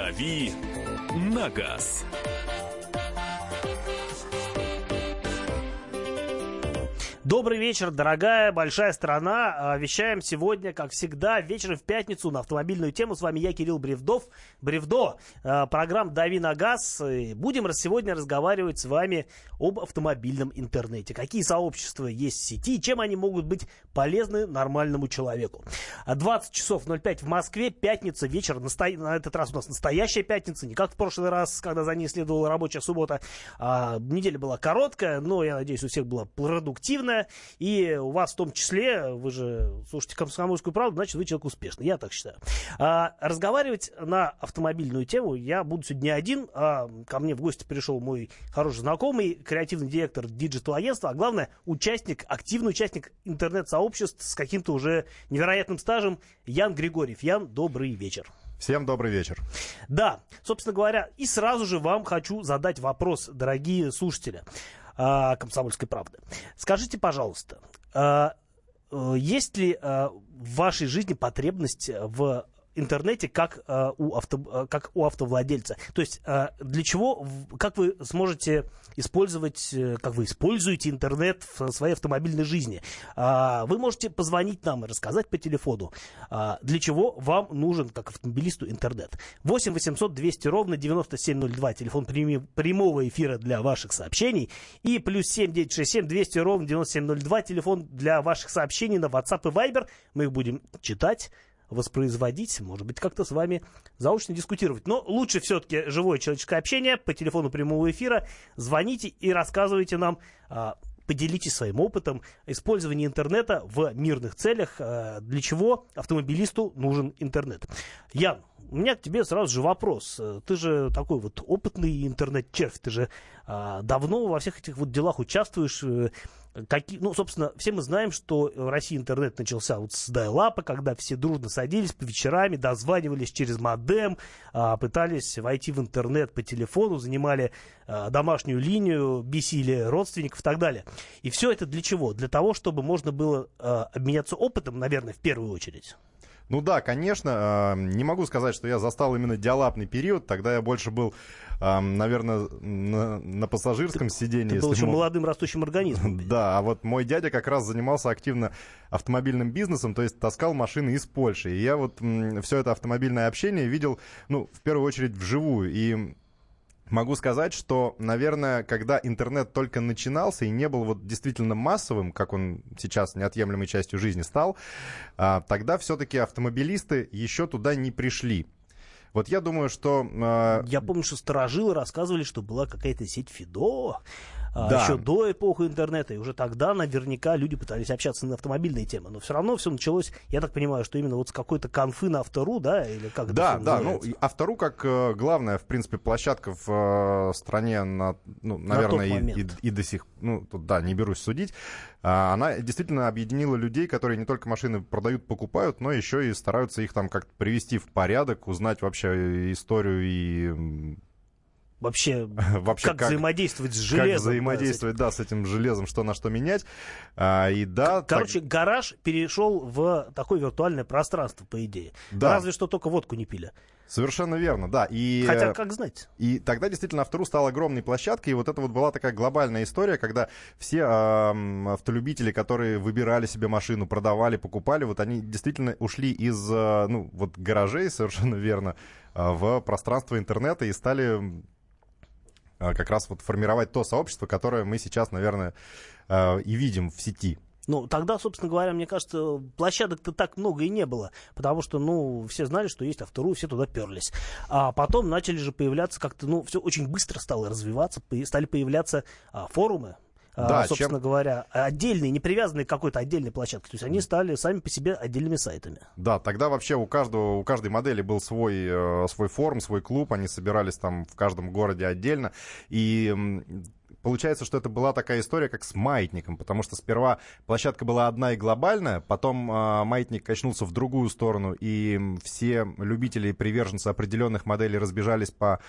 «Дави на газ». Добрый вечер, дорогая большая страна. А, вещаем сегодня, как всегда, вечером в пятницу на автомобильную тему. С вами я, Кирилл Бревдов. Бревдо. А, программа «Дави на газ». Будем сегодня разговаривать с вами об автомобильном интернете. Какие сообщества есть в сети и чем они могут быть полезны нормальному человеку. 20 часов 05 в Москве, пятница, вечер. Насто... На этот раз у нас настоящая пятница, не как в прошлый раз, когда за ней следовала рабочая суббота. А, неделя была короткая, но, я надеюсь, у всех была продуктивная и у вас в том числе, вы же слушаете «Комсомольскую правду», значит, вы человек успешный, я так считаю. А, разговаривать на автомобильную тему я буду сегодня один, а ко мне в гости пришел мой хороший знакомый, креативный директор digital-агентства, а главное, участник, активный участник интернет-сообществ с каким-то уже невероятным стажем Ян Григорьев. Ян, добрый вечер. Всем добрый вечер. Да, собственно говоря, и сразу же вам хочу задать вопрос, дорогие слушатели э, «Комсомольской правды». Скажите, пожалуйста, э, есть ли э, в вашей жизни потребность в интернете как, э, у, авто, э, как у автовладельца. То есть э, для чего, как вы сможете использовать, э, как вы используете интернет в своей автомобильной жизни. Э, вы можете позвонить нам и рассказать по телефону, э, для чего вам нужен, как автомобилисту, интернет. 8 800 200 ровно 9702, телефон прямого эфира для ваших сообщений. И плюс 7 967 200 ровно 9702, телефон для ваших сообщений на WhatsApp и Viber. Мы их будем читать воспроизводить, может быть, как-то с вами заочно дискутировать. Но лучше все-таки живое человеческое общение по телефону прямого эфира. Звоните и рассказывайте нам, а, поделитесь своим опытом использования интернета в мирных целях, а, для чего автомобилисту нужен интернет. Ян, у меня к тебе сразу же вопрос. Ты же такой вот опытный интернет-червь, ты же а, давно во всех этих вот делах участвуешь. Э, какие, ну, собственно, все мы знаем, что в России интернет начался вот с дайлапа, когда все дружно садились по вечерами, дозванивались через модем, а, пытались войти в интернет по телефону, занимали а, домашнюю линию, бесили родственников и так далее. И все это для чего? Для того, чтобы можно было а, обменяться опытом, наверное, в первую очередь. Ну да, конечно. Не могу сказать, что я застал именно диалапный период. Тогда я больше был, наверное, на, на пассажирском ты, сидении. Ты был еще мог... молодым растущим организмом. Да, а вот мой дядя как раз занимался активно автомобильным бизнесом, то есть таскал машины из Польши. И я вот все это автомобильное общение видел, ну, в первую очередь вживую. И Могу сказать, что, наверное, когда интернет только начинался и не был вот действительно массовым, как он сейчас неотъемлемой частью жизни стал, а, тогда все-таки автомобилисты еще туда не пришли. Вот я думаю, что... Э... Я помню, что сторожилы рассказывали, что была какая-то сеть Фидо, да. еще до эпохи интернета, и уже тогда наверняка люди пытались общаться на автомобильные темы. Но все равно все началось, я так понимаю, что именно вот с какой-то конфы на автору, да, или как Да, да, ну, автору как э, главная, в принципе, площадка в э, стране, на, ну, наверное, на и, и, и до сих, ну, тут, да, не берусь судить, а, она действительно объединила людей, которые не только машины продают, покупают, но еще и стараются их там как-то привести в порядок, узнать вообще историю и вообще, вообще как, как взаимодействовать с железом. Как взаимодействовать, да, с этим, да, с этим железом, что на что менять. А, и да, Короче, так... гараж перешел в такое виртуальное пространство, по идее. Да. Разве что только водку не пили. Совершенно верно, да. И, Хотя, как знать. И тогда действительно автору стал огромной площадкой, и вот это вот была такая глобальная история, когда все э, автолюбители, которые выбирали себе машину, продавали, покупали, вот они действительно ушли из, э, ну, вот гаражей, совершенно верно, э, в пространство интернета и стали а, как раз вот формировать то сообщество, которое мы сейчас, наверное, а, и видим в сети. Ну, тогда, собственно говоря, мне кажется, площадок-то так много и не было, потому что, ну, все знали, что есть автору, все туда перлись. А потом начали же появляться как-то, ну, все очень быстро стало развиваться, стали появляться а, форумы, а, да, собственно чем... говоря, отдельные, не привязанные к какой-то отдельной площадке. То есть они стали сами по себе отдельными сайтами. Да, тогда вообще у каждого, у каждой модели был свой, э, свой форум, свой клуб, они собирались там в каждом городе отдельно. И получается, что это была такая история, как с маятником, потому что сперва площадка была одна и глобальная, потом э, маятник качнулся в другую сторону, и все любители и приверженцы определенных моделей разбежались по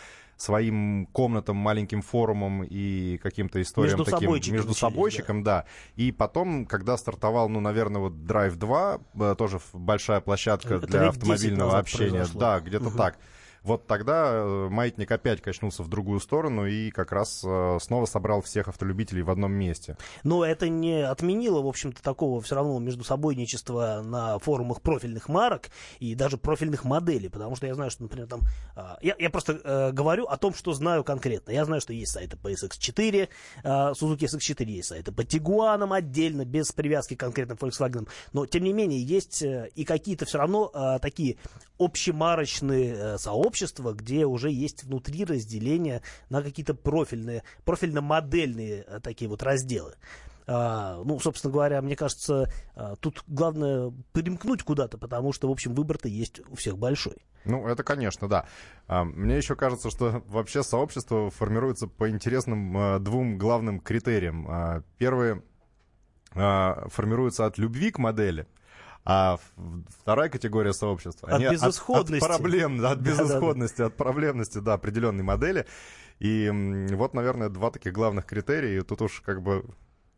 своим комнатам, маленьким форумам и каким-то историям между таким собойчиком между собойчиком, да. да. И потом, когда стартовал, ну, наверное, вот Drive 2, э, тоже большая площадка это для автомобильного общения, да, где-то угу. так Вот тогда э, маятник опять качнулся в другую сторону и как раз э, снова собрал всех автолюбителей в одном месте. Но это не отменило, в общем-то, такого все равно между собойничества на форумах профильных марок и даже профильных моделей, потому что я знаю, что, например, там... а, Я, я просто э, говорю о том, что знаю конкретно. Я знаю, что есть сайты по SX4, э, Suzuki SX4 есть сайты по Tiguan отдельно, без привязки конкретно к Volkswagen. Но, тем не менее, есть и какие-то все равно э, такие общемарочные э, сообщества, где уже есть внутри разделения на какие-то профильные, профильно-модельные э, такие вот разделы. А, ну, собственно говоря, мне кажется, а, тут главное примкнуть куда-то, потому что, в общем, выбор-то есть у всех большой. Ну, это, конечно, да. А, Мне еще кажется, что вообще сообщество формируется по интересным а, двум главным критериям. А, Первый а, формируется от любви к модели, а вторая категория сообщества... От безысходности. От, проблем, да, от безысходности, от проблемности, да, определенной модели. И вот, наверное, два таких главных критерия. И тут уж как бы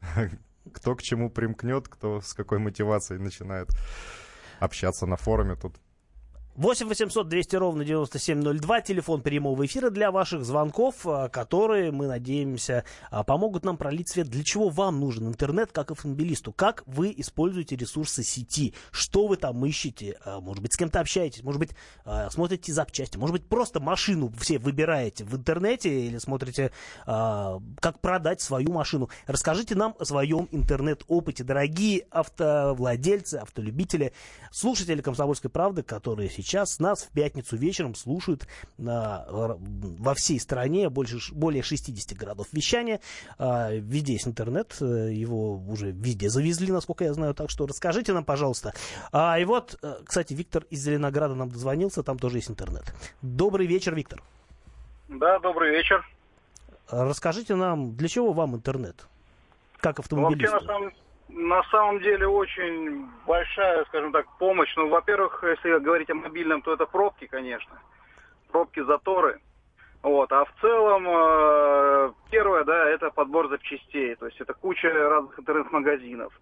кто к чему примкнет, кто с какой мотивацией начинает общаться на форуме тут. 8 800 200 ровно 9702, телефон прямого эфира для ваших звонков, а, которые, мы надеемся, а, помогут нам пролить свет. Для чего вам нужен интернет как автомобилисту? Как вы используете ресурсы сети? Что вы там ищете? А, Может быть, с кем-то общаетесь? Может быть, смотрите запчасти? Может быть, просто машину все выбираете в интернете или смотрите, как продать свою машину? Расскажите нам о своем интернет-опыте, дорогие автовладельцы, автолюбители, слушатели «Комсомольской правды», которые сейчас нас в пятницу вечером слушают на, во всей стране, больше, более 60 городов вещания. А, Везде есть интернет, э, его уже везде завезли, насколько я знаю, так что расскажите нам, пожалуйста. А, и вот, кстати, Виктор из Зеленограда нам дозвонился, там тоже есть интернет. Добрый вечер, Виктор. Да, добрый вечер. А Расскажите нам, для чего вам интернет? Как Ну, Вообще, на самом, на самом деле, очень большая, скажем так, помощь. Ну, во-первых, если говорить о мобильном, то это пробки, конечно. Пробки, заторы. Вот. А в целом, э, первое, да, это подбор запчастей. То есть это куча разных интернет-магазинов.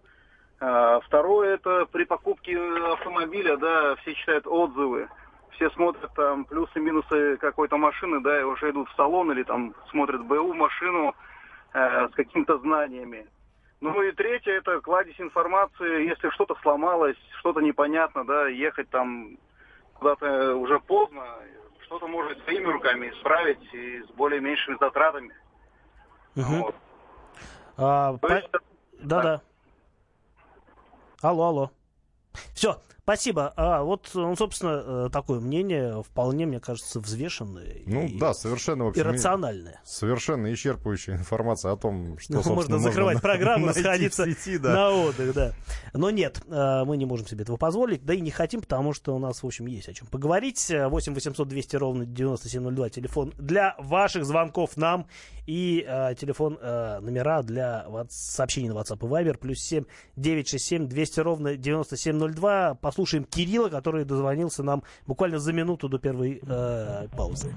А, Второе, это при покупке автомобиля, да, все читают отзывы. Все смотрят там плюсы, минусы какой-то машины, да, и уже идут в салон или там смотрят БУ машину э, с какими-то знаниями. Ну и третье, это кладезь информации, если что-то сломалось, что-то непонятно, да, ехать там куда-то уже поздно, что-то может своими руками исправить и с более меньшими затратами. Мгм. Вот. А, по- есть, Да-да. Алло, алло. Все, спасибо. А вот, ну, собственно, э, такое мнение вполне, мне кажется, взвешенное Ну и, да, совершенно, в общем, и- рациональное. совершенно исчерпывающая информация о том, что, Ну, можно закрывать программу, найти в сходиться сети, да. на отдых, да. Но нет, э, мы не можем себе этого позволить, да и не хотим, потому что у нас, в общем, есть о чем поговорить. Э, 8 800 200 ровно 9702, телефон для ваших звонков нам и э, телефон, э, номера для сообщений на WhatsApp и Viber, плюс 7 967 200 ровно 9702. Послушаем Кирилла, который дозвонился нам буквально за минуту до первой э, паузы.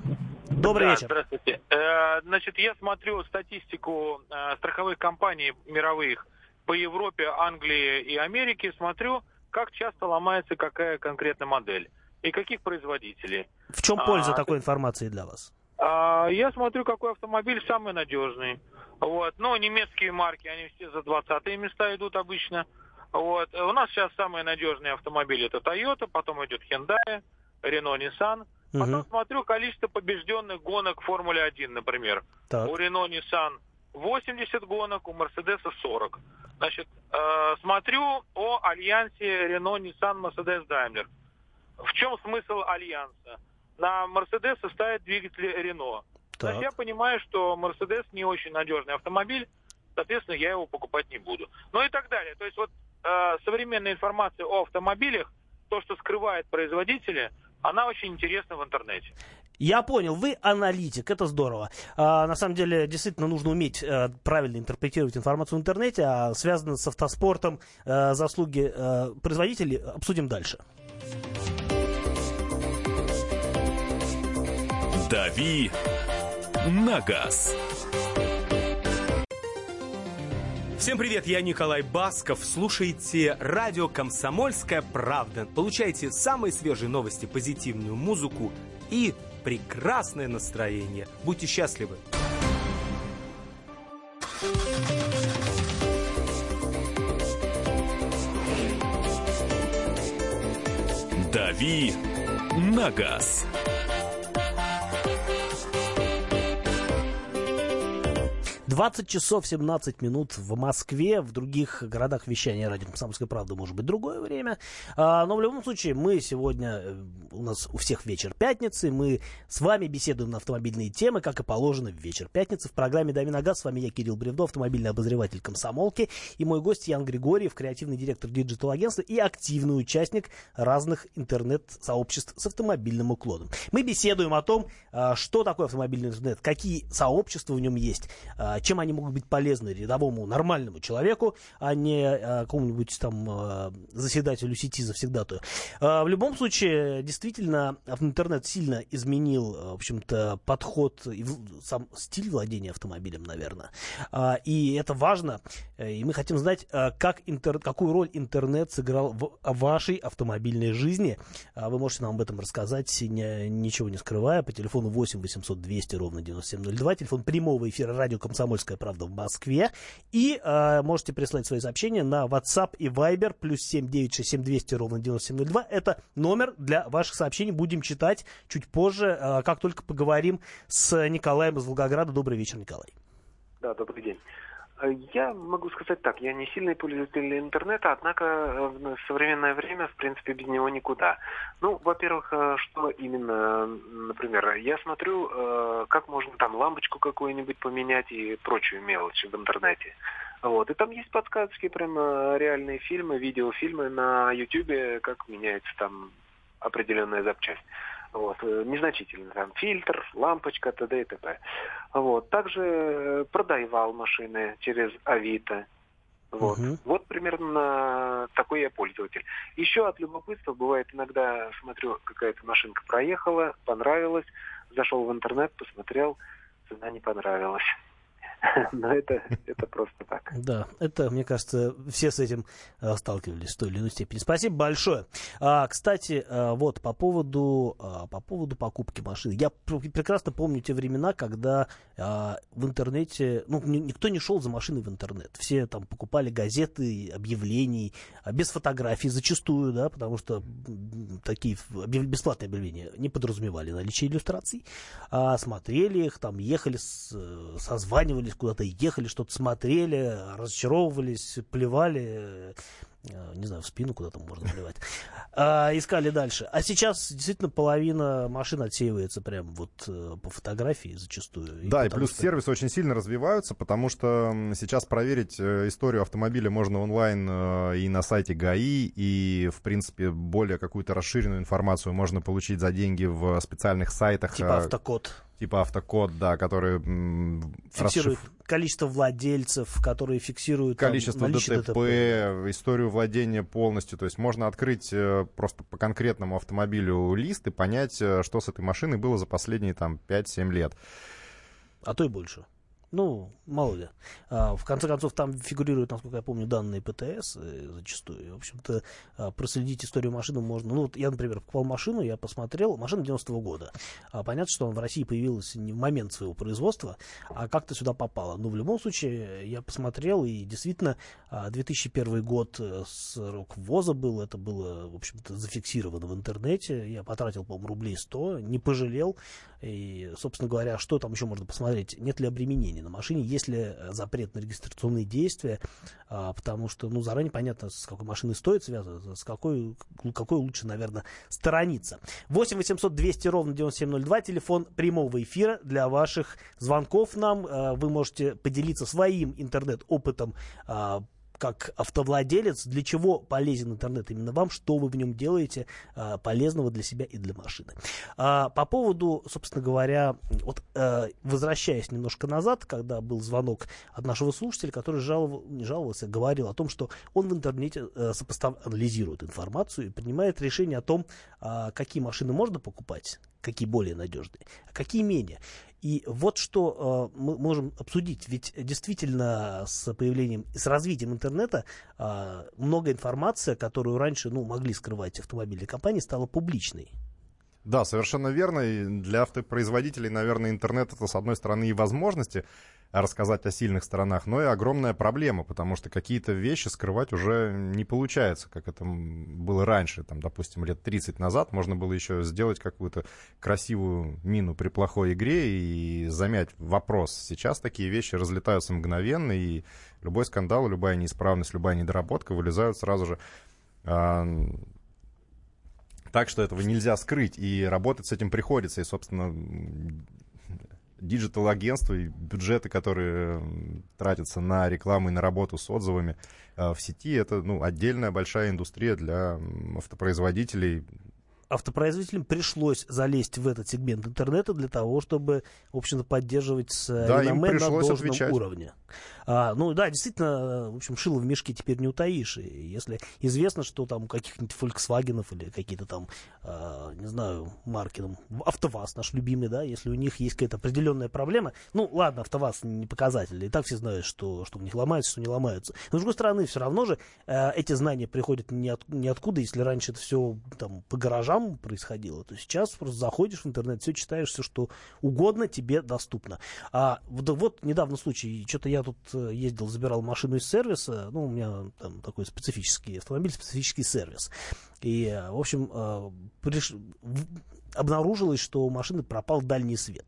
Добрый Да, вечер. Здравствуйте. Э, Значит, я смотрю статистику э, страховых компаний мировых по Европе, Англии и Америке. Смотрю, как часто ломается какая конкретная модель и каких производителей. В чем А, польза ты- такой информации для вас? А, Я смотрю, какой автомобиль самый надежный. Вот. Ну, немецкие марки, они все за 20 места идут обычно. Вот. У нас сейчас самые надежные автомобили это Toyota, потом идет Hyundai, Renault, Nissan. Потом Мгм. смотрю количество побежденных гонок в Формуле 1, например. Так. У Renault Nissan 80 гонок, у Мерседеса 40. Значит, э, смотрю о альянсе Renault, Nissan, Mercedes, Daimler. В чем смысл альянса? На Мерседесы ставят двигатели Renault. Значит, я Так. понимаю, что Мерседес не очень надежный автомобиль, соответственно, я его покупать не буду. Ну и так далее. То есть вот э, современная информация о автомобилях, то, что скрывает производители, она очень интересна в интернете. Я понял, вы аналитик, это здорово. А, на самом деле, действительно нужно уметь э, правильно интерпретировать информацию в интернете, а связано с автоспортом э, заслуги э, производителей обсудим дальше. «Дави на газ». Всем привет, я Николай Басков. Слушайте радио «Комсомольская правда». Получайте самые свежие новости, позитивную музыку и прекрасное настроение. Будьте счастливы! «Дави на газ». 20 часов 17 минут в Москве, в других городах вещания радио «Комсомольская правда» может быть другое время. А, но в любом случае мы сегодня, э, у нас у всех вечер пятницы, мы с вами беседуем на автомобильные темы, как и положено в вечер пятницы. В программе «Дави на газ» с вами я, Кирилл Бревдо, автомобильный обозреватель «Комсомолки», и мой гость Ян Григорьев, креативный директор digital-агентства и активный участник разных интернет-сообществ с автомобильным уклоном. Мы беседуем о том, а, что такое автомобильный интернет, какие сообщества в нем есть, а, чем они могут быть полезны рядовому нормальному человеку, а не а, какому-нибудь там а, заседателю сети завсегдатую. А, в любом случае, действительно, интернет сильно изменил, в общем-то, подход и сам стиль владения автомобилем, наверное. И это важно. И мы хотим знать, как интер... какую роль интернет сыграл в вашей автомобильной жизни. Вы можете нам об этом рассказать, не, ничего не скрывая, по телефону 8 800 200 ровно 9702, телефон прямого эфира радио «Комсомольская «Комсомольская правда» в Москве. И э, можете прислать свои сообщения на WhatsApp и Viber плюс 7967 200 ровно 9702. Это номер для ваших сообщений. Будем читать чуть позже, э, как только поговорим с Николаем из Волгограда. Добрый вечер, Николай. Да, добрый день. Э, я могу сказать так, я не сильный пользователь интернета, однако э, в современное время, в принципе, без него никуда. Ну, во-первых, э, что именно, например, я смотрю, как можно там лампочку какую-нибудь поменять и прочую мелочь в интернете. Вот. И там есть подсказки, прям реальные фильмы, видеофильмы на YouTube, как меняется там определенная запчасть. Вот, э, незначительно, там, фильтр, лампочка, т.д. и т.п. Вот, также э, продавал машины через Авито. Вот. Угу. вот примерно такой я пользователь. Еще от любопытства бывает иногда смотрю, какая-то машинка проехала, понравилась, зашел в интернет, посмотрел, цена не понравилась. Но это, это просто так. Да, это, мне кажется, все с этим э, сталкивались в той или иной степени. Спасибо большое. А, кстати, э, вот по поводу, а, по поводу покупки машины. Я прекрасно помню те времена, когда а, в интернете, ну, никто не шел за машиной в интернет. Все там покупали газеты, объявлений, а без фотографий зачастую, да, потому что такие бесплатные объявления не подразумевали наличие иллюстраций. А смотрели их, там ехали, э, созванивались куда-то ехали, что-то смотрели, разочаровывались, плевали, не знаю, в спину куда-то можно плевать, а, искали дальше. А сейчас действительно половина машин отсеивается прям вот э, по фотографии зачастую. И да, и плюс что... сервисы очень сильно развиваются, потому что сейчас проверить э, историю автомобиля можно онлайн и на сайте ГАИ, и, в принципе, более какую-то расширенную информацию можно получить за деньги в специальных сайтах. Типа автокод типа автокод, да, который фиксирует расшиф... количество владельцев, которые фиксируют количество там, ДТП, ДТП, историю владения полностью. То есть можно открыть э, просто по конкретному автомобилю лист и понять, э, что с этой машиной было за последние там 5-7 лет. А то и больше. Ну, мало ли. А, в конце концов, там фигурируют, насколько я помню, данные ПТС э, зачастую. В общем-то, а, проследить историю машины можно. Ну, вот я, например, покупал машину, я посмотрел, машина 90-го года. А, понятно, что она в России появилась не в момент своего производства, а как-то сюда попала. Но в любом случае, я посмотрел, и действительно, 2001 год э, срок ввоза был, это было, в общем-то, зафиксировано в интернете. Я потратил, по-моему, рублей 100, не пожалел. И, собственно говоря, что там еще можно посмотреть? Нет ли обременения на машине, есть ли э, запрет на регистрационные действия, а, потому что, ну, заранее понятно, с какой машиной стоит связано, с какой, какой лучше, наверное, сторониться. 8 800 200 ровно 9702, телефон прямого эфира для ваших звонков нам. А, вы можете поделиться своим интернет-опытом а, как автовладелец, для чего полезен интернет именно вам, что вы в нем делаете а, полезного для себя и для машины. А, по поводу, собственно говоря, вот а, возвращаясь немножко назад, когда был звонок от нашего слушателя, который жаловал, не жаловался, говорил о том, что он в интернете а, сопостав... анализирует информацию и принимает решение о том, а, какие машины можно покупать, какие более надежные, а какие менее. И вот что э, мы можем обсудить. Ведь действительно с появлением, с развитием интернета э, много информации, которую раньше ну, могли скрывать автомобильные компании, стала публичной. Да, совершенно верно. И для автопроизводителей, наверное, интернет это, с одной стороны, и возможности рассказать о сильных сторонах, но и огромная проблема, потому что какие-то вещи скрывать уже не получается, как это было раньше, там, допустим, лет 30 назад можно было еще сделать какую-то красивую мину при плохой игре и замять вопрос. Сейчас такие вещи разлетаются мгновенно, и любой скандал, любая неисправность, любая недоработка вылезают сразу же а, так, что этого нельзя скрыть, и работать с этим приходится. И, собственно, digital-агентства и бюджеты, которые тратятся на рекламу и на работу с отзывами э, в сети, это ну, отдельная большая индустрия для автопроизводителей, автопроизводителям пришлось залезть в этот сегмент интернета для того, чтобы, в общем-то, поддерживать да, им на должном отвечать. уровне. А, ну да, действительно, в общем, шило в мешке теперь не утаишь. И если известно, что там у каких-нибудь Volkswagen или какие-то там, а, не знаю, марки, там, АвтоВАЗ наш любимый, да, если у них есть какая-то определенная проблема, ну ладно, АвтоВАЗ не показатель, и так все знают, что, что у них ломается, что не ломается. Но с другой стороны, все равно же э, эти знания приходят не от, ниоткуда, если раньше это все там по гаражам происходило, то сейчас просто заходишь в интернет, все читаешь, все что угодно тебе доступно. А вот, вот недавно случай, что-то я тут Э, ездил, забирал машину из сервиса, ну, у меня там такой специфический автомобиль, специфический сервис. И, в общем, э, приш... обнаружилось, что у машины пропал дальний свет.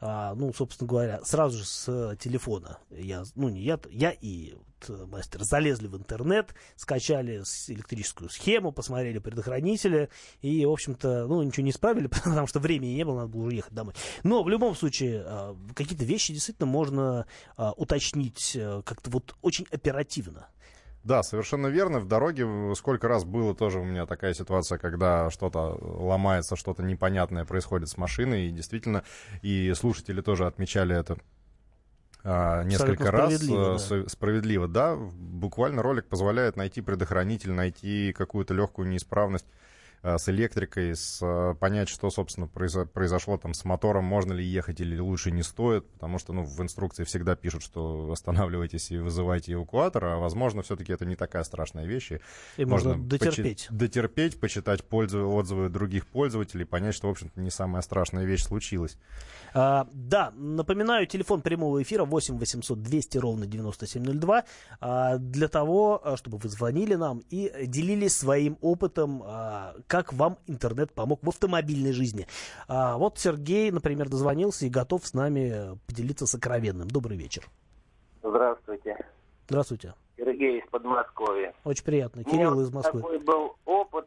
А, ну, собственно говоря, сразу же с телефона я, ну, не я, я и вот мастер залезли в интернет, скачали электрическую схему, посмотрели предохранители и, в общем-то, ну, ничего не исправили, потому что времени не было, надо было уже ехать домой. Но в любом случае, а, какие-то вещи действительно можно а, уточнить э, как-то вот очень оперативно. Да, совершенно верно. В дороге сколько раз было тоже у меня такая ситуация, когда что-то ломается, что-то непонятное происходит с машиной. И действительно, и слушатели тоже отмечали это а, несколько раз справедливо, э, да. справедливо. Да, буквально ролик позволяет найти предохранитель, найти какую-то легкую неисправность с электрикой, с, э, понять, что, собственно, произошло там с мотором, можно ли ехать или лучше не стоит, потому что, ну, в инструкции всегда пишут, что останавливайтесь и вызывайте эвакуатор, а, возможно, все-таки это не такая страшная вещь. И можно, можно дотерпеть. Почи- дотерпеть, почитать пользу, отзывы других пользователей, понять, что, в общем-то, не самая страшная вещь случилась. А, да, напоминаю, телефон прямого эфира 8 800 200 ровно 9702 а, для того, а, чтобы вы звонили нам и делились своим опытом, а, как вам интернет помог в автомобильной жизни. А, вот Сергей, например, дозвонился и готов с нами поделиться сокровенным. Добрый вечер. Здравствуйте. Здравствуйте. Сергей из Подмосковья. Очень приятно. Кирилл из Москвы. такой был опыт.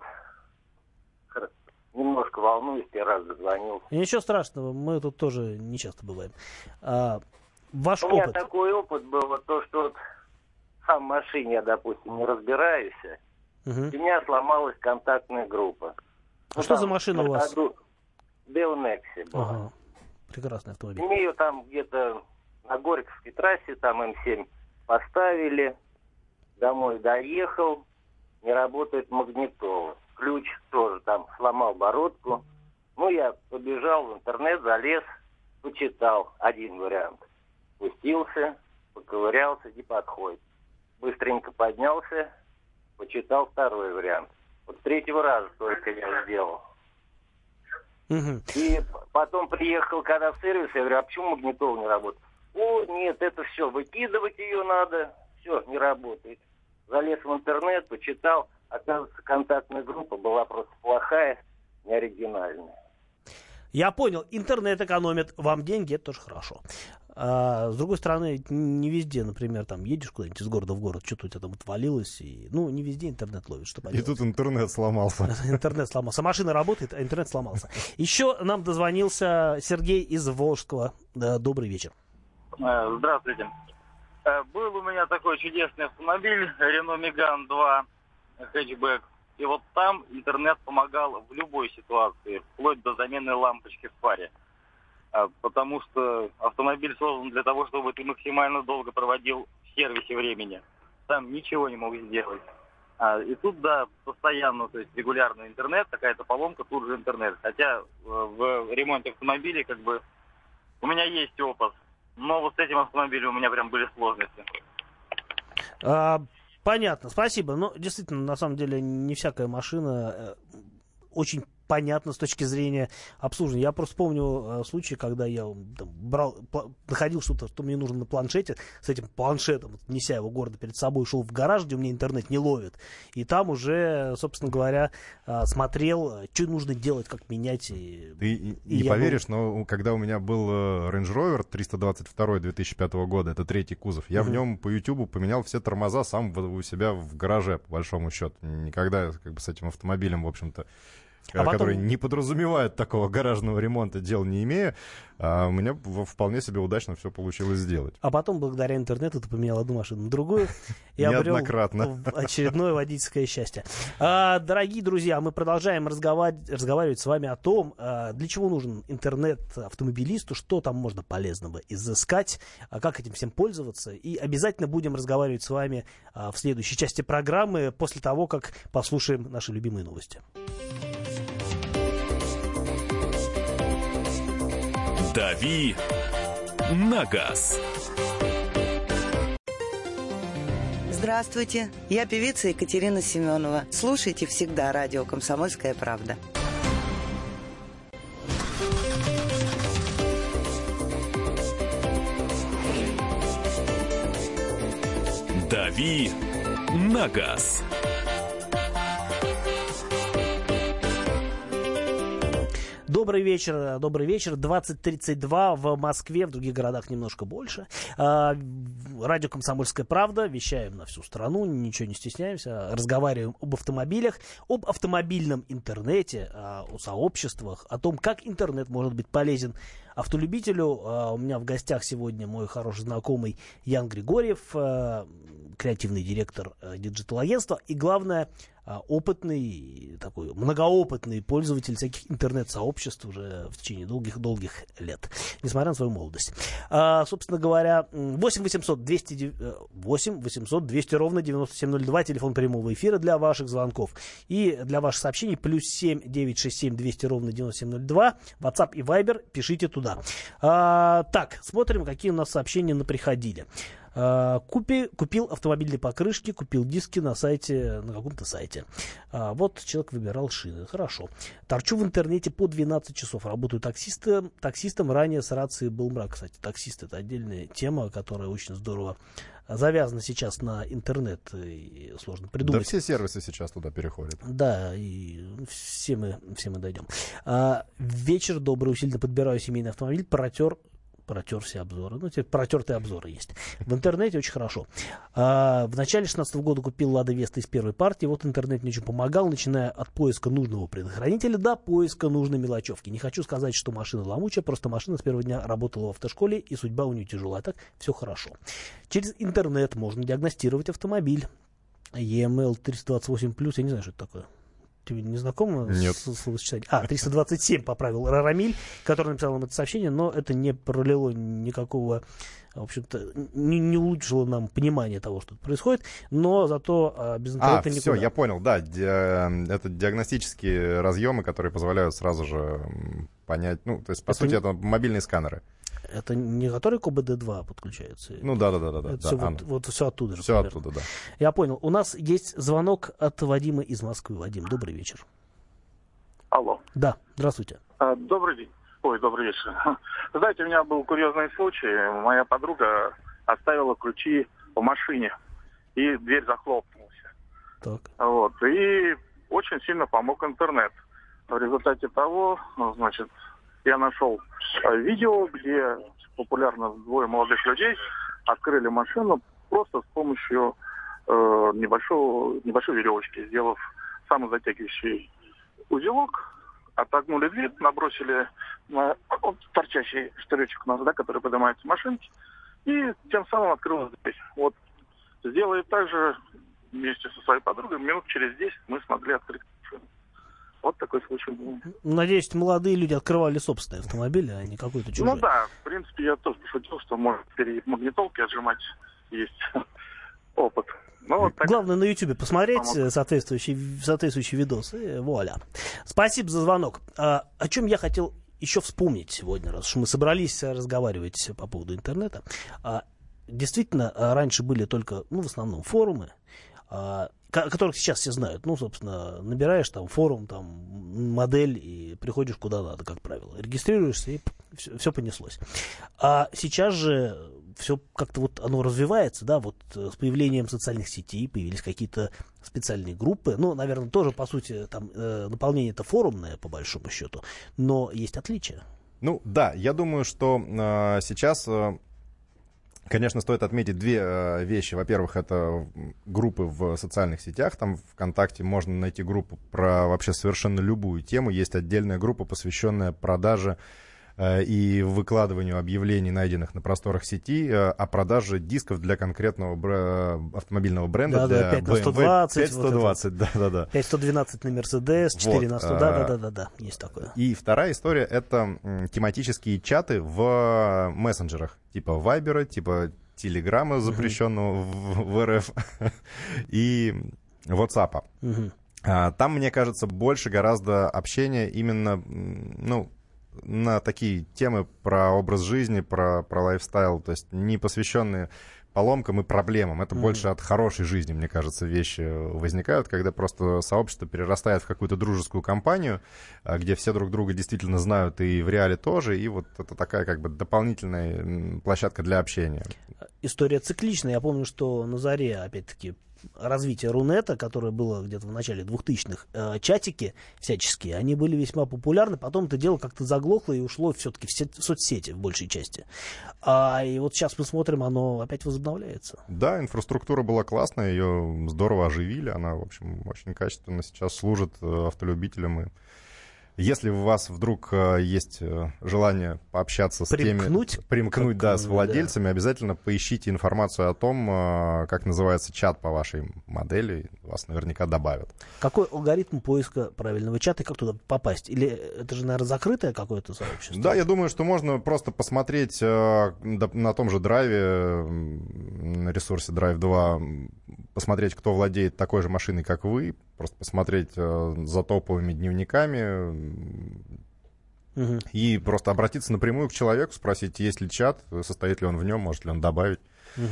Немножко волнуюсь, я раз дозвонил. И ничего страшного, мы тут тоже не часто бываем. А, ваш У опыт. меня такой опыт был, вот то, что вот сам в машине я, допустим, не разбираюсь, Угу. У меня сломалась контактная группа. А ну, что за машина у вас? Nexi была. Ага. Прекрасный автомобиль. Мне ее там где-то на Горьковской трассе, там М7 поставили. Домой доехал. Не работает магнитола. Ключ тоже там сломал бородку. Ну, я побежал в интернет, залез, почитал один вариант. Спустился, поковырялся и подходит. Быстренько поднялся, почитал второй вариант. Вот третьего раза только я сделал. Угу. И потом приехал, когда в сервис, я говорю, а почему магнитол не работает? О, нет, это все, выкидывать ее надо, все, не работает. Залез в интернет, почитал, оказывается, контактная группа была просто плохая, неоригинальная. Я понял, интернет экономит вам деньги, это тоже хорошо. А, с другой стороны, не везде, например, там едешь куда-нибудь из города в город, что-то у тебя там отвалилось, и, ну, не везде интернет ловит, что поделать. И тут интернет сломался. Интернет сломался. Машина работает, а интернет сломался. Еще нам дозвонился Сергей из Волжского. Добрый вечер. Э, здравствуйте. Э, был у меня такой чудесный автомобиль, Renault Megane 2 хэтчбэк. И вот там интернет помогал в любой ситуации, вплоть до замены лампочки в паре. А, потому что автомобиль создан для того, чтобы ты максимально долго проводил в сервисе времени. Там ничего не мог сделать. А, и тут, да, постоянно, то есть регулярный интернет, какая-то поломка, тут же интернет. Хотя э, в ремонте автомобилей как бы у меня есть опыт, но вот с этим автомобилем у меня прям были сложности. А, понятно, спасибо. Но действительно, на самом деле, не всякая машина э, очень понятно с точки зрения обслуживания. Я просто помню э, случай, когда я там, брал, находил что-то, что мне нужно на планшете, с этим планшетом, неся его гордо перед собой, шел в гараж, где у меня интернет не ловит. И там уже, собственно говоря, э, смотрел, что нужно делать, как менять. И, Ты и не поверишь, но когда у меня был э, Range Rover 322 2005 года, это третий кузов, я в Мгм. нем по YouTube поменял все тормоза сам в- у себя в гараже, по большому счету. Никогда как бы с этим автомобилем, в общем-то, А который потом- не подразумевает такого гаражного ремонта, дел не имея, а у меня вполне себе удачно все получилось сделать. А потом, благодаря интернету, ты поменял одну машину на другую и обрел очередное водительское счастье. А, дорогие друзья, мы продолжаем разговаривать, разговаривать с вами о том, а, для чего нужен интернет автомобилисту, что там можно полезного изыскать, а как этим всем пользоваться. И обязательно будем разговаривать с вами а, в следующей части программы после того, как послушаем наши любимые новости. «Дави на газ». Здравствуйте, я певица Екатерина Семенова. Слушайте всегда радио «Комсомольская правда». «Дави на газ». Добрый вечер, добрый вечер. 20.32 в Москве, в других городах немножко больше. А, Радио «Комсомольская правда». Вещаем на всю страну, ничего не стесняемся. Разговариваем об автомобилях, об автомобильном интернете, а, о сообществах, о том, как интернет может быть полезен автолюбителю. А, У меня в гостях сегодня мой хороший знакомый Ян Григорьев, а, креативный директор а, digital-агентства и, главное, опытный, такой многоопытный пользователь всяких интернет-сообществ уже в течение долгих-долгих лет, несмотря на свою молодость. А, собственно говоря, м, 8 800 200, э, 8 800 200 ровно 9702, телефон прямого эфира для ваших звонков. И для ваших сообщений плюс 7 967 200 ровно 9702, WhatsApp и Viber, пишите туда. А, так, смотрим, какие у нас сообщения наприходили. А, Купи, купил автомобильные покрышки, купил диски на сайте, на каком-то сайте. А, вот человек выбирал шины. Хорошо. Торчу в интернете по 12 часов. Работаю таксистом. Таксистом ранее с рацией был мрак. Кстати, таксист это отдельная тема, которая очень здорово завязана сейчас на интернет. И сложно Да придумать. все сервисы сейчас туда переходят. Да, и все мы, все мы дойдем. А, вечер добрый, усиленно подбираю семейный автомобиль, протер протер все обзоры. Ну, теперь протертые обзоры есть. В интернете очень хорошо. А, в начале 16 года купил Лада Веста из первой партии. Вот интернет мне очень помогал, начиная от поиска нужного предохранителя до поиска нужной мелочевки. Не хочу сказать, что машина ломучая, просто машина с первого дня работала в автошколе, и судьба у нее тяжелая. Так все хорошо. Через интернет можно диагностировать автомобиль. EML 328+, я не знаю, что это такое. Тебе не знакомо Нет. с- словосочетание? А, 327 поправил Рарамиль, который написал нам это сообщение, но это не пролило никакого, в общем-то, не, не улучшило нам понимание того, что происходит, но зато а, без А, интернета все, никуда. я понял, да. ди- э, это диагностические разъемы, которые позволяют сразу же понять, ну, то есть, по Это сути, не- это мобильные сканеры. Это не который к ОБД-2 подключается? Ну, да-да-да. да, это да, все, а, вот, вот все оттуда же. Все примерно. оттуда, да. Я понял. У нас есть звонок от Вадима из Москвы. Вадим, добрый вечер. Алло. Да, здравствуйте. А, Добрый день. Ой, добрый вечер. Знаете, у меня был курьезный случай. Моя подруга оставила ключи в машине, и дверь захлопнулась. Так. Вот. И очень сильно помог интернет. В результате того, ну, значит, я нашел э, видео, где популярно двое молодых людей открыли машину просто с помощью э, небольшого, небольшой веревочки, сделав самозатягивающий узелок, отогнули дверь, набросили на торчащий штыречек у нас, да, который поднимается в машинке, и тем самым открылась дверь. Вот сделали так же вместе со своей подругой, минут через 10 мы смогли открыть. Вот такой случай был. Надеюсь, молодые люди открывали собственные автомобили, а не какой-то чужой. Ну да, в принципе, я тоже пошутил, что может перед магнитолки отжимать есть опыт. Ну, вот так. Главное на YouTube посмотреть Помог. соответствующий, соответствующий видос, и вуаля. Спасибо за звонок. А, о чем я хотел еще вспомнить сегодня, раз уж мы собрались разговаривать по поводу интернета. А, действительно, а, раньше были только, ну, в основном форумы, а, которых сейчас все знают. Ну, собственно, набираешь там форум, там, модель и приходишь куда надо, как правило. Регистрируешься и все, все понеслось. А сейчас же все как-то вот оно развивается, да, вот э, с появлением социальных сетей появились какие-то специальные группы, ну, наверное, тоже, по сути, там э, наполнение это форумное, по большому счету, но есть отличия. Ну, да, я думаю, что э, сейчас э, Конечно, стоит отметить две э, вещи. Во-первых, это группы в социальных сетях. Там ВКонтакте можно найти группу про вообще совершенно любую тему. Есть отдельная группа, посвященная продаже и выкладыванию объявлений, найденных на просторах сети, э, о продаже дисков для конкретного бр... автомобильного бренда. Да, да, 5 на 120. 5 120, да, да, да. 5 112 на Mercedes, 4 вот, на 100, да, да, да, да, да, есть такое. И вторая история — это тематические чаты в мессенджерах, типа Viber, типа Телеграма, запрещенного uh-huh. в, в РФ, и WhatsApp. Uh-huh. Там, мне кажется, больше гораздо общения именно, ну, на такие темы про образ жизни, про, про лайфстайл, то есть не посвященные поломкам и проблемам. Это mm-hmm. больше от хорошей жизни, мне кажется, вещи возникают, когда просто сообщество перерастает в какую-то дружескую компанию, а, где все друг друга действительно знают и в реале тоже, и вот это такая как бы дополнительная площадка для общения. История цикличная. Я помню, что на заре, опять-таки, развития Рунета, которое было где-то в начале 2000-х, э, чатики всяческие, они были весьма популярны. Потом это дело как-то заглохло и ушло все-таки в, в соцсети в большей части. А, и вот сейчас мы смотрим, оно опять возобновляется. Да, инфраструктура была классная, ее здорово оживили. Она, в общем, очень качественно сейчас служит э, автолюбителям и если у вас вдруг э, есть э, желание пообщаться с примкнуть, теми... Примкнуть, да, с владельцами, да. обязательно поищите информацию о том, э, как называется чат по вашей модели, вас наверняка добавят. Какой алгоритм поиска правильного чата и как туда попасть? Или это же, наверное, закрытое какое-то сообщество? Да, я думаю, что можно просто посмотреть на том же драйве, на ресурсе Drive 2, посмотреть, кто владеет такой же машиной, как вы, просто посмотреть э, за топовыми дневниками угу. и просто обратиться напрямую к человеку, спросить, есть ли чат, состоит ли он в нем, может ли он добавить. Угу.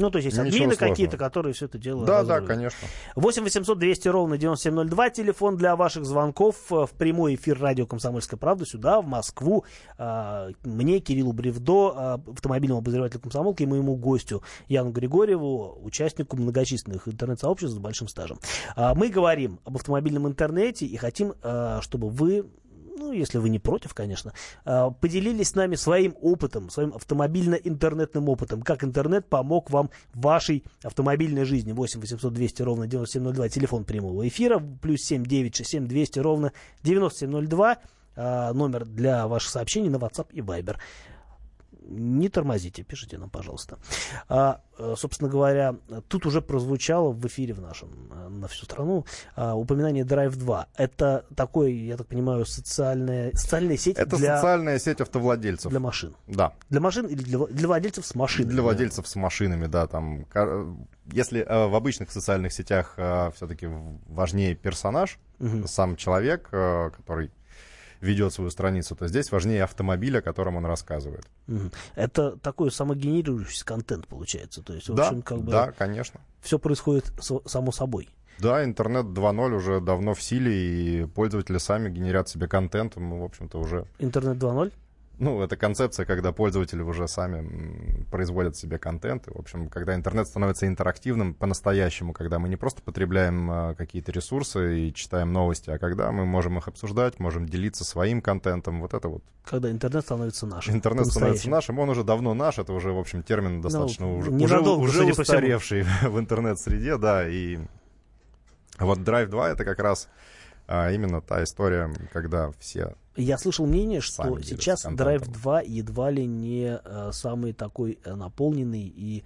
Ну, то есть есть админы какие-то, которые все это делают. Да, да, конечно. 8 800 200 ровно 9702, телефон для ваших звонков э, в прямой эфир радио «Комсомольская правда» сюда, в Москву. А, мне, Кириллу Бревдо, а, автомобильному обозревателю комсомолки и моему гостю Яну Григорьеву, участнику многочисленных интернет-сообществ с большим стажем. А, мы говорим об автомобильном интернете и хотим, чтобы вы ну, если вы не против, конечно, а, поделились с нами своим опытом, своим автомобильно-интернетным опытом, как интернет помог вам в вашей автомобильной жизни. 8 800 200 ровно 9702, телефон прямого эфира, плюс 7 967 200 ровно 9702, а, номер для ваших сообщений на WhatsApp и Viber не тормозите, пишите нам, пожалуйста. А, э, собственно говоря, тут уже прозвучало в эфире в нашем э, на всю страну а, упоминание Drive 2. Это такой, я так понимаю, социальная, социальная сеть Это для... социальная сеть автовладельцев. Для машин. Да. Для машин или для, для владельцев с машинами? Для владельцев с машинами, да. Там, если э, в обычных социальных сетях э, все-таки важнее персонаж, угу. сам человек, э, который ведет свою страницу, то здесь важнее автомобиль, о котором он рассказывает. Это такой самогенерирующийся контент получается. То есть, в да, общем, как бы да, конечно. Все происходит само собой. Да, интернет 2.0 уже давно в силе, и пользователи сами генерят себе контент. Мы, в общем-то, уже... Интернет 2.0? Ну, это концепция, когда пользователи уже сами производят себе контент. И, в общем, когда интернет становится интерактивным по-настоящему, когда мы не просто потребляем а, какие-то ресурсы и читаем новости, а когда мы можем их обсуждать, можем делиться своим контентом, вот это вот. Когда интернет становится нашим. Интернет становится нашим, он уже давно наш, это уже, в общем, термин ну, достаточно ну, уже, уже, уже устаревший в интернет-среде, да, и вот Drive 2 это как раз а именно та история, когда все я слышал мнение, что сейчас Drive 2 едва ли не э, самый такой э, наполненный и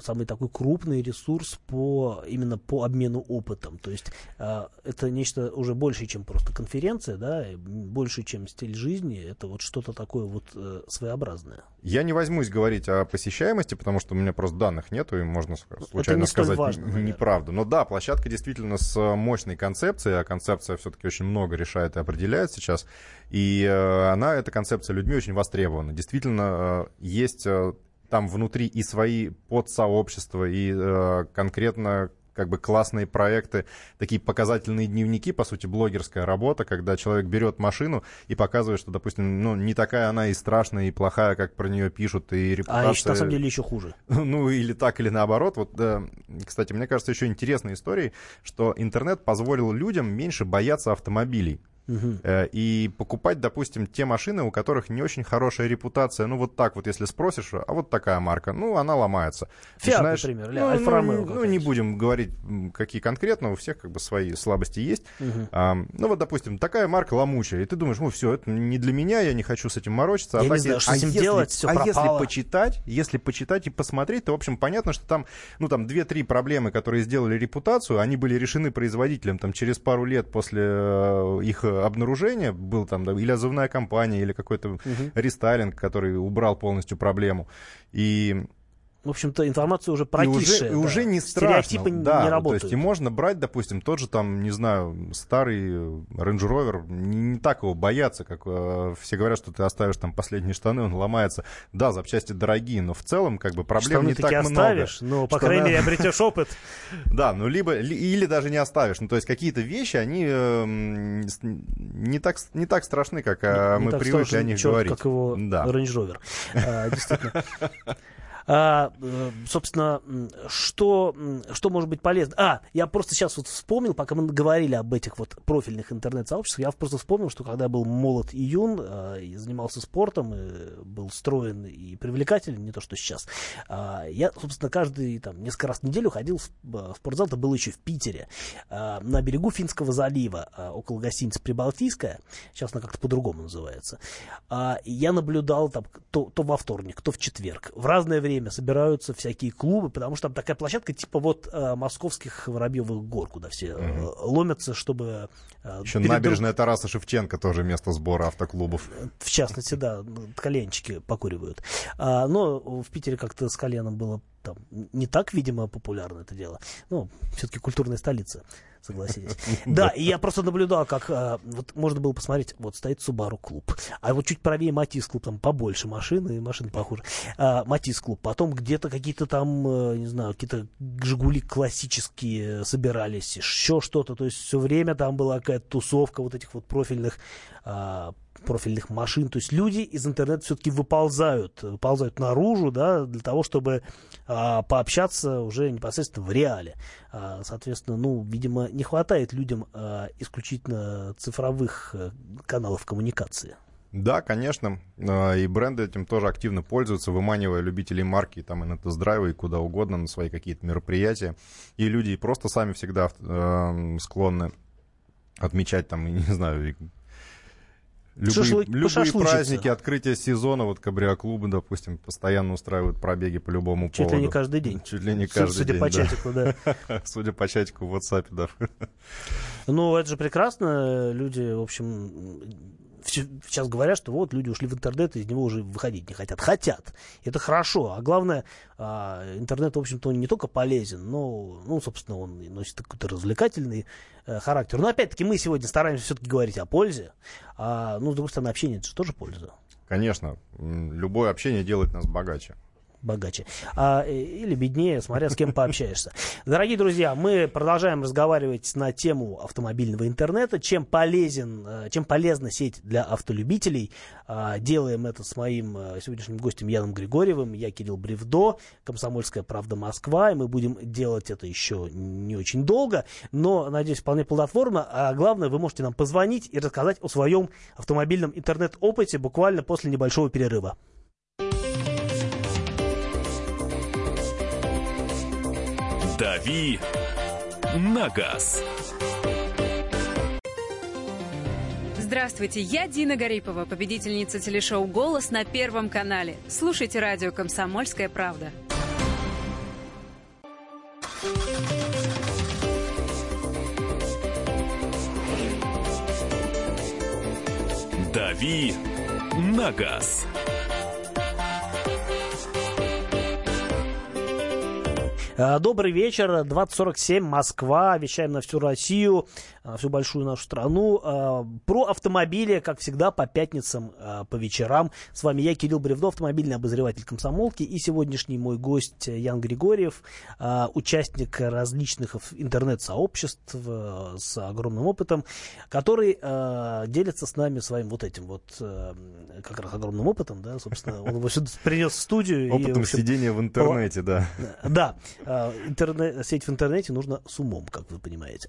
самый такой крупный ресурс по именно по обмену опытом. То есть э, это нечто уже больше, чем просто конференция, да, больше, чем стиль жизни. Это вот что-то такое вот э, своеобразное. Я не возьмусь говорить о посещаемости, потому что у меня просто данных нету, и можно случайно не сказать важно, неправду. Но да, площадка действительно с мощной концепцией, а концепция все-таки очень много решает и определяет сейчас. И э, она, эта концепция, людьми очень востребована. Действительно, э, есть э, там внутри и свои подсообщества, и конкретно как бы классные проекты, такие показательные дневники, по сути, блогерская работа, когда человек берет машину и показывает, что, допустим, ну, не такая она и страшная, и плохая, как про нее пишут, и репутация... А еще, на самом деле еще хуже. Ну, или так, или наоборот. Вот, кстати, мне кажется, еще интересной историей, что интернет позволил людям меньше бояться автомобилей. Угу. И покупать, допустим, те машины, у которых не очень хорошая репутация. Ну, вот так вот, если спросишь, а вот такая марка, ну, она ломается. Фиат, Начинаешь... например, или ну, Альфа ну, ну, не будем говорить, какие конкретно, у всех как бы свои слабости есть. Угу. А, ну, вот, допустим, такая марка ломучая, и ты думаешь, ну, все, это не для меня, я не хочу с этим морочиться. А я а не знаю, что а с этим если, делать, все А пропало. если почитать, если почитать и посмотреть, то, в общем, понятно, что там, ну, там, две-три проблемы, которые сделали репутацию, они были решены производителем там через пару лет после э, их обнаружения, был там, да, или озывная компания, или какой-то угу. рестайлинг, который убрал полностью проблему. И в общем-то, информация уже прокисшая. И уже, да. уже не страшно. Стереотипы да, не работают. То есть и можно брать, допустим, тот же там, не знаю, старый Range Rover, не, не так его бояться, как э, все говорят, что ты оставишь там последние штаны, он ломается. Да, запчасти дорогие, но в целом как бы проблем штаны не так оставишь, много. но, по крайней мере, обретешь опыт. Да, ну либо, или даже не оставишь. Ну то есть какие-то вещи, они эм, не так, не так страшны, как э, мы привыкли о них говорить. как его Range Rover. А, действительно. А, э, собственно, что, что может быть полезно? А, я просто сейчас вот вспомнил, пока мы говорили об этих вот профильных интернет-сообществах, я просто вспомнил, что когда был молод и юн, а, и занимался спортом, и был строен и привлекателен, не то что сейчас, а, я, собственно, каждый, там, несколько раз в неделю ходил в спортзал, это было еще в Питере, на берегу Финского залива, около гостиницы Прибалтийская, сейчас она как-то по-другому называется. Я наблюдал там то, то во вторник, то в четверг, в разное время время собираются всякие клубы, потому что там такая площадка типа вот э, московских Воробьевых гор, куда все э, ломятся, чтобы... Э, Еще перед... набережная Тараса Шевченко тоже место сбора автоклубов. В частности, да, коленчики покуривают. А, но в Питере как-то с коленом было там не так, видимо, популярно это дело. Ну, все-таки культурная столица согласитесь. Да, и я просто наблюдал, как а, вот можно было посмотреть, вот стоит Subaru клуб, а вот чуть правее Матис клуб, там побольше машины, машины похуже. Матис клуб, потом где-то какие-то там, э, не знаю, какие-то Жигули классические собирались, еще что-то, то есть все время там была какая-то тусовка вот этих вот профильных а, профильных машин. То есть люди из интернета все-таки выползают, выползают наружу, да, для того, чтобы а, пообщаться уже непосредственно в реале. А, соответственно, ну, видимо, не хватает людям а, исключительно цифровых а, каналов коммуникации. Да, конечно. А, и бренды этим тоже активно пользуются, выманивая любителей марки там и на тест-драйвы, и куда угодно, на свои какие-то мероприятия. И люди просто сами всегда э, склонны отмечать там, не знаю, Любые, Шашлык, любые праздники, открытие сезона, вот кабриоклубы, допустим, постоянно устраивают пробеги по любому Чуть поводу. Чуть ли не каждый день. Чуть ли не каждый Судя день, по чатику, да. Судя по чатику в WhatsApp, да. Ну, это же прекрасно. Люди, в общем, сейчас говорят, что вот люди ушли в интернет, из него уже выходить не хотят. Хотят. Это хорошо. А главное, а, интернет, в общем-то, он не только полезен, но, ну, собственно, он носит какой-то развлекательный э, характер. Но, опять-таки, мы сегодня стараемся все-таки говорить о пользе. А, ну, с другой стороны, общение это же тоже польза. Конечно. Любое общение делает нас богаче богаче. А, э, или беднее, смотря с кем пообщаешься. Дорогие друзья, мы продолжаем разговаривать на тему автомобильного интернета. Чем полезен, э, чем полезна сеть для автолюбителей. А, делаем это с моим э, сегодняшним гостем Яном Григорьевым. Я Кирилл Бревдо, Комсомольская правда Москва. И мы будем делать это еще не очень долго, но, надеюсь, вполне плодотворно. А главное, вы можете нам позвонить и рассказать о своем автомобильном интернет-опыте буквально после небольшого перерыва. «Дави на газ». Здравствуйте, я Дина Гарипова, победительница телешоу «Голос» на Первом канале. Слушайте радио «Комсомольская правда». «Дави на газ». Добрый вечер, 2047, Москва, вещаем на всю Россию, всю большую нашу страну. Э, про автомобили, как всегда, по пятницам, э, по вечерам. С вами я, Кирилл Бревдо, автомобильный обозреватель комсомолки. И сегодняшний мой гость Ян Григорьев, участник различных интернет-сообществ с огромным опытом, который делится с нами своим вот этим вот, как раз огромным опытом, да, собственно, он его сюда принес в студию. Опытом и, в общем, сидения в интернете, да. Да, а, интернет, сеть в интернете нужно с умом, как вы понимаете.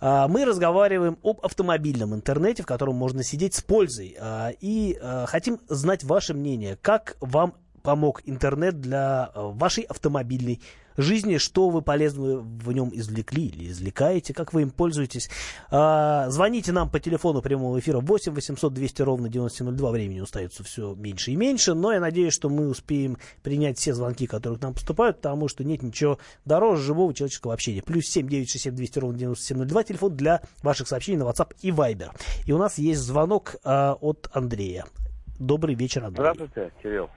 А, мы разговариваем об автомобильном интернете, в котором можно сидеть с пользой. А, и хотим знать ваше мнение, как вам помог интернет для вашей автомобильной жизни, что вы полезного в нем извлекли или извлекаете, как вы им пользуетесь. А, звоните нам по телефону прямого эфира 8 800 200 ровно 9702. Времени остается все меньше и меньше, но я надеюсь, что мы успеем принять все звонки, которые к нам поступают, потому что нет ничего дороже живого человеческого общения. Плюс 7 967 200 ровно 9702. Телефон для ваших сообщений на WhatsApp и Viber. И у нас есть звонок а, от Андрея. Добрый вечер, Андрей. Здравствуйте, Кирилл.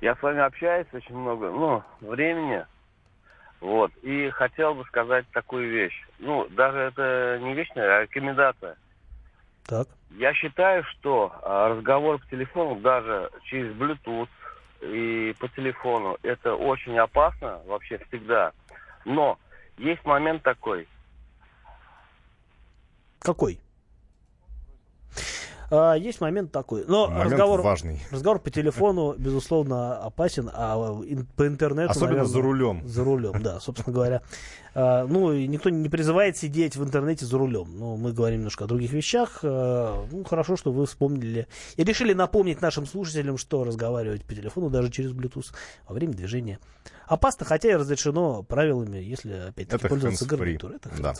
Я с вами общаюсь очень много, ну, времени. Вот. И хотел бы сказать такую вещь. Ну, даже это не вечная, а рекомендация. Так. Я считаю, что а, разговор по телефону, даже через Bluetooth и по телефону, это очень опасно вообще всегда. Но есть момент такой. Какой? А, есть момент такой. Но момент разговор, важный. разговор по телефону, безусловно, опасен, а по интернету... Особенно наверное, за рулем. За рулем, да, собственно говоря. А, ну, никто не призывает сидеть в интернете за рулем. Но мы говорим немножко о других вещах. А, ну, хорошо, что вы вспомнили и решили напомнить нашим слушателям, что разговаривать по телефону даже через Bluetooth во время движения опасно, хотя и разрешено правилами, если, опять-таки, пользоваться гарнитурой. Это да.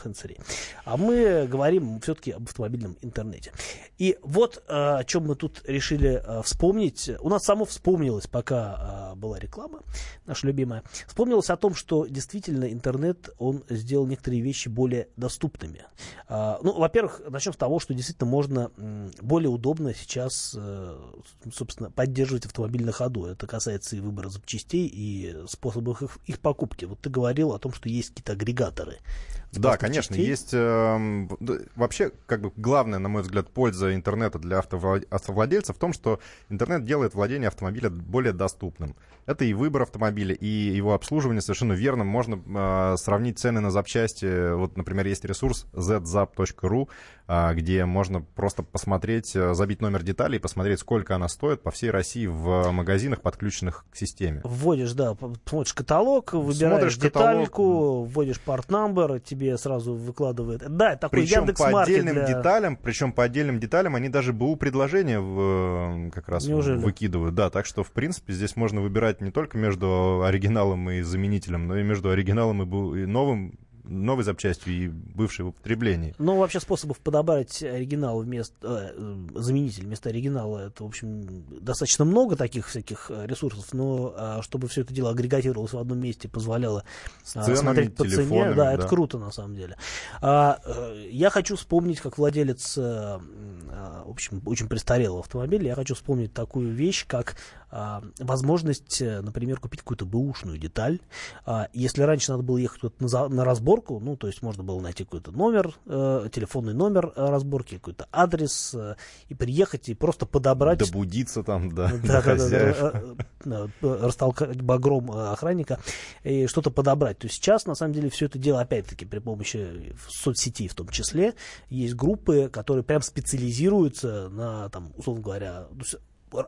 А мы говорим все-таки об автомобильном интернете. И вот а, о чем мы тут решили а, вспомнить. У нас само вспомнилось, пока а, была реклама, наша любимая, вспомнилось о том, что действительно интернет, он сделал некоторые вещи более доступными. Ну, во-первых, начнем с того, что действительно можно более удобно сейчас, э, собственно, поддерживать автомобиль на ходу. Это касается и выбора запчастей, и способах их, их покупки. Вот ты говорил о том, что есть какие-то агрегаторы. Да, конечно, частей. есть э, вообще, как бы главная, на мой взгляд, польза интернета для автовладельцев в том, что интернет делает владение автомобиля более доступным. Это и выбор автомобиля, и его обслуживание совершенно верно. Можно э, сравнить цены на запчасти. Вот, например, есть ресурс zzap.ru, э, где можно просто посмотреть, э, забить номер деталей и посмотреть, сколько она стоит по всей России в магазинах, подключенных к системе. Вводишь, да, смотришь каталог, выбираешь Смотришь детальку, каталог. вводишь part-number, тебе сразу выкладывает. Да, такой причем Яндекс по отдельным для... деталям, причем по отдельным деталям они даже БУ предложения в, как раз Неужели? выкидывают. Да, так что в принципе здесь можно выбирать не только между оригиналом и заменителем, но и между оригиналом и, БУ, и новым новой запчастью и бывшей в употреблении. Ну, вообще способов подобрать оригинал вместо, э, заменитель вместо оригинала, это, в общем, достаточно много таких всяких э, ресурсов, но а, чтобы все это дело агрегатировалось в одном месте, позволяло а, ценами, смотреть по цене, да, да, это круто на самом деле. А, э, я хочу вспомнить, как владелец, а, в общем, очень престарелого автомобиля, я хочу вспомнить такую вещь, как а, возможность, например, купить какую-то бэушную деталь. А, если раньше надо было ехать вот на, на разбор разборку, ну, то есть можно было найти какой-то номер, э, телефонный номер э, разборки, какой-то адрес, э, и приехать и просто подобрать... Добудиться там, да, да, да, да, да, растолкать багром э, охранника и что-то подобрать. То есть сейчас, на самом деле, все это дело, опять-таки, при помощи соцсетей в том числе, есть группы, которые прям специализируются на, там, условно говоря,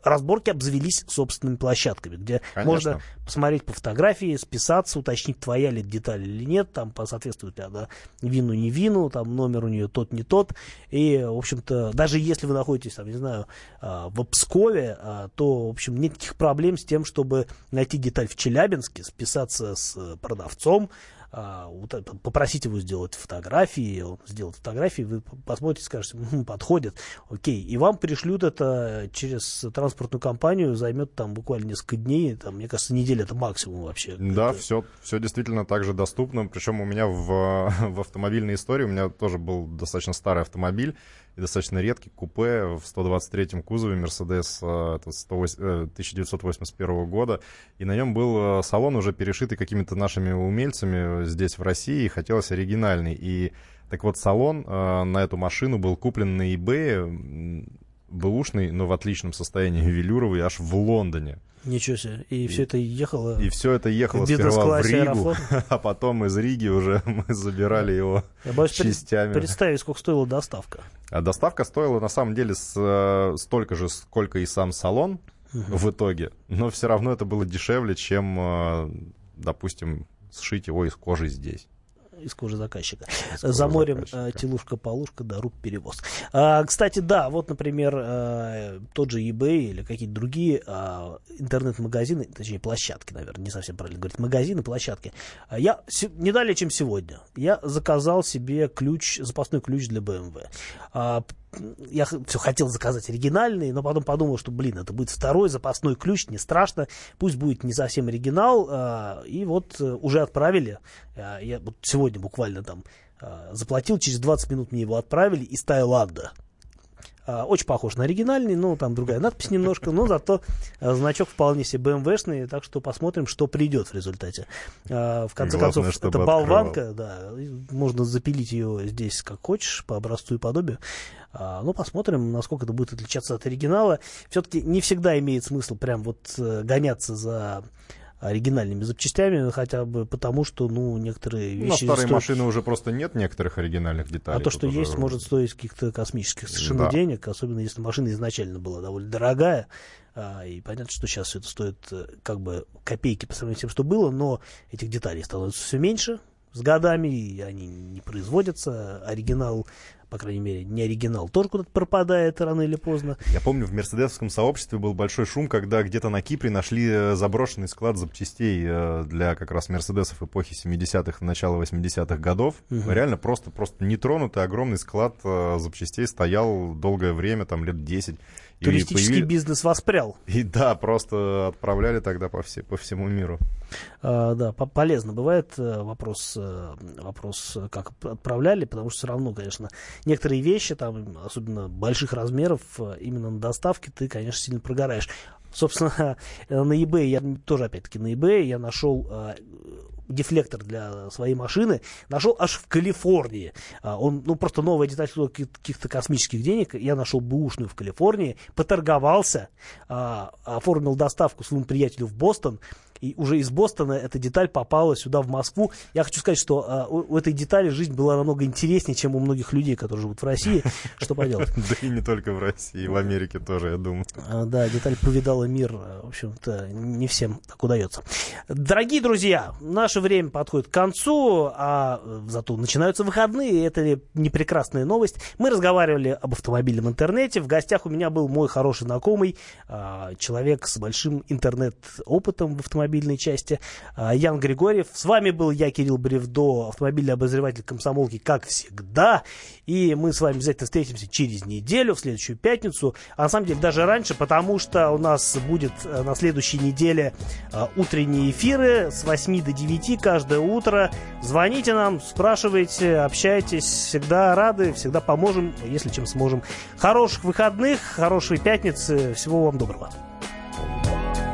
разборки обзавелись собственными площадками, где Конечно. можно посмотреть по фотографии, списаться, уточнить, твоя ли деталь или нет, там соответствует ли она вину, не вину, там номер у нее тот, не тот. И, в общем-то, даже если вы находитесь, там, не знаю, а, в Пскове, а, то, в общем, нет никаких проблем с тем, чтобы найти деталь в Челябинске, списаться с продавцом, а, вот это, попросить его сделать фотографии, он сделает фотографии, вы посмотрите, скажете, «Мгм, подходит, окей, и вам пришлют это через транспортную компанию, займет там буквально несколько дней, там, мне кажется, неделя это максимум вообще. Да, Это- все, все действительно так же доступно. Причем у меня в, в автомобильной истории, у меня тоже был достаточно старый автомобиль и достаточно редкий купе в 123-м кузове Mercedes э, это 108 э, 1981 года. И на нем был э, салон уже перешитый какими-то нашими умельцами здесь, в России, и хотелось оригинальный. И так вот, салон э, на эту машину был куплен на eBay, бэушный, но в отличном состоянии, велюровый, аж в Лондоне. Ничего себе. И, все это ехало. И все это ехало в сперва в Ригу, а потом из Риги уже мы забирали его Я боюсь частями. представить, сколько стоила доставка. А доставка стоила на самом деле с, э, столько же, сколько и сам салон в итоге, но все равно это было дешевле, чем, э, допустим, сшить его из кожи здесь. Из кожи заказчика. кожи За морем заказчика. э, телушка-полушка, да, рук перевоз. А, кстати, да, вот, например, э, тот же eBay или какие-то другие а, интернет-магазины, точнее, площадки, наверное, не совсем правильно говорить, магазины, площадки. А Я не далее, чем сегодня, я заказал себе ключ, запасной ключ для BMW. Я все хотел заказать оригинальный, но потом подумал, что, блин, это будет второй запасной ключ, не страшно, пусть будет не совсем оригинал, а, и вот э, уже отправили, А, я вот сегодня буквально там а, заплатил, через 20 минут мне его отправили из Таиланда. А, Очень похож на оригинальный, но там другая надпись немножко, но зато а, значок вполне себе BMW-шный, так что посмотрим, что придет в результате. А, В конце Главное, концов, это открывал. болванка, да, можно запилить ее здесь как хочешь, по образцу и подобию. Ну, посмотрим, насколько это будет отличаться от оригинала. Все-таки не всегда имеет смысл прям вот э, гоняться за оригинальными запчастями, хотя бы потому, что, ну, некоторые Ну, на вещи... старой стоят- машины уже просто нет некоторых оригинальных деталей. а то, что уже- есть, может стоить каких-то космических совершенно Да. денег, особенно если машина изначально была довольно дорогая. А, и понятно, что сейчас все это стоит э, как бы копейки по сравнению с тем, что было, но этих деталей становится все меньше с годами, и они не производятся. Оригинал, по крайней мере, не оригинал, тоже куда-то пропадает рано или поздно. Я помню, в мерседесовском сообществе был большой шум, когда где-то на Кипре нашли э, заброшенный склад запчастей э, для как раз мерседесов эпохи 70-х, начала 80-х годов. Мгм. Реально просто, просто нетронутый огромный склад э, запчастей стоял долгое время, там лет 10. И Туристический появи- бизнес воспрял. И да, просто отправляли тогда по, все, по всему миру. А, да, по- полезно бывает э, вопрос, э, вопрос, как отправляли, потому что все равно, конечно, некоторые вещи, там, особенно больших размеров, э, именно на доставке ты, конечно, сильно прогораешь. Собственно, на eBay, я тоже, опять-таки, на eBay я нашел дефлектор для своей машины, нашел аж в Калифорнии. А, Он, ну, просто новая деталь стоила каких- каких-то космических денег. Я нашел бэушную в Калифорнии, поторговался, а, оформил доставку своему приятелю в Бостон, и уже из Бостона эта деталь попала сюда, в Москву. Я хочу сказать, что а, у, у этой детали жизнь была намного интереснее, чем у многих людей, которые живут в России. Что поделать? Да и не только в России, в Америке тоже, я думаю. А, Да, деталь повидала мир. а, В общем-то, не всем так удается. Дорогие друзья, наше время подходит к концу, а э, зато начинаются выходные, и это не прекрасная новость. Мы разговаривали об автомобильном интернете. В гостях у меня был мой хороший знакомый, человек с большим интернет-опытом в автомобильной части, а, Ян Григорьев. С вами был я, Кирилл Бревдо, автомобильный обозреватель комсомолки, как всегда. И мы с вами обязательно встретимся через неделю, в следующую пятницу. А на самом деле даже раньше, потому что у нас будет э, на следующей неделе э, утренние эфиры с 8 до 9 каждое утро. Звоните нам, спрашивайте, общайтесь. Всегда рады, всегда поможем, если чем сможем. Хороших выходных, хорошей пятницы. Всего вам доброго. night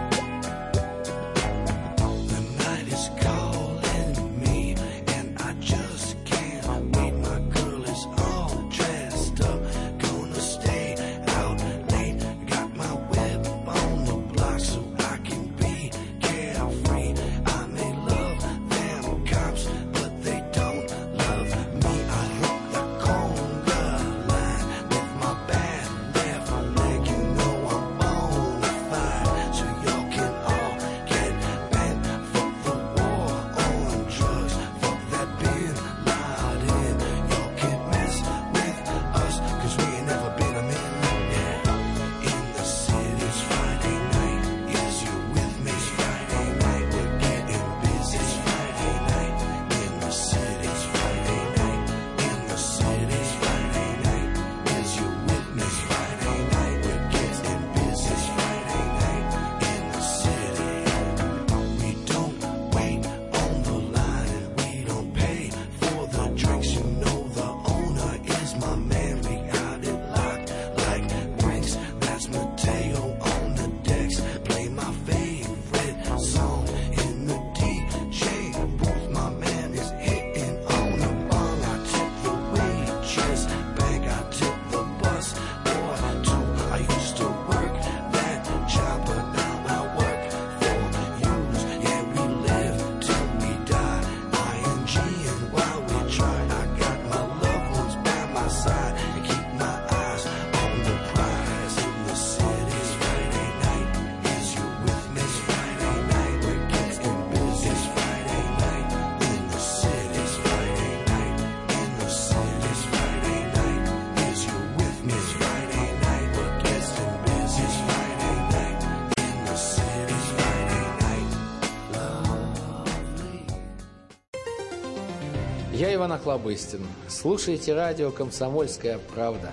Иван Охлобыстин. Слушайте радио «Комсомольская правда».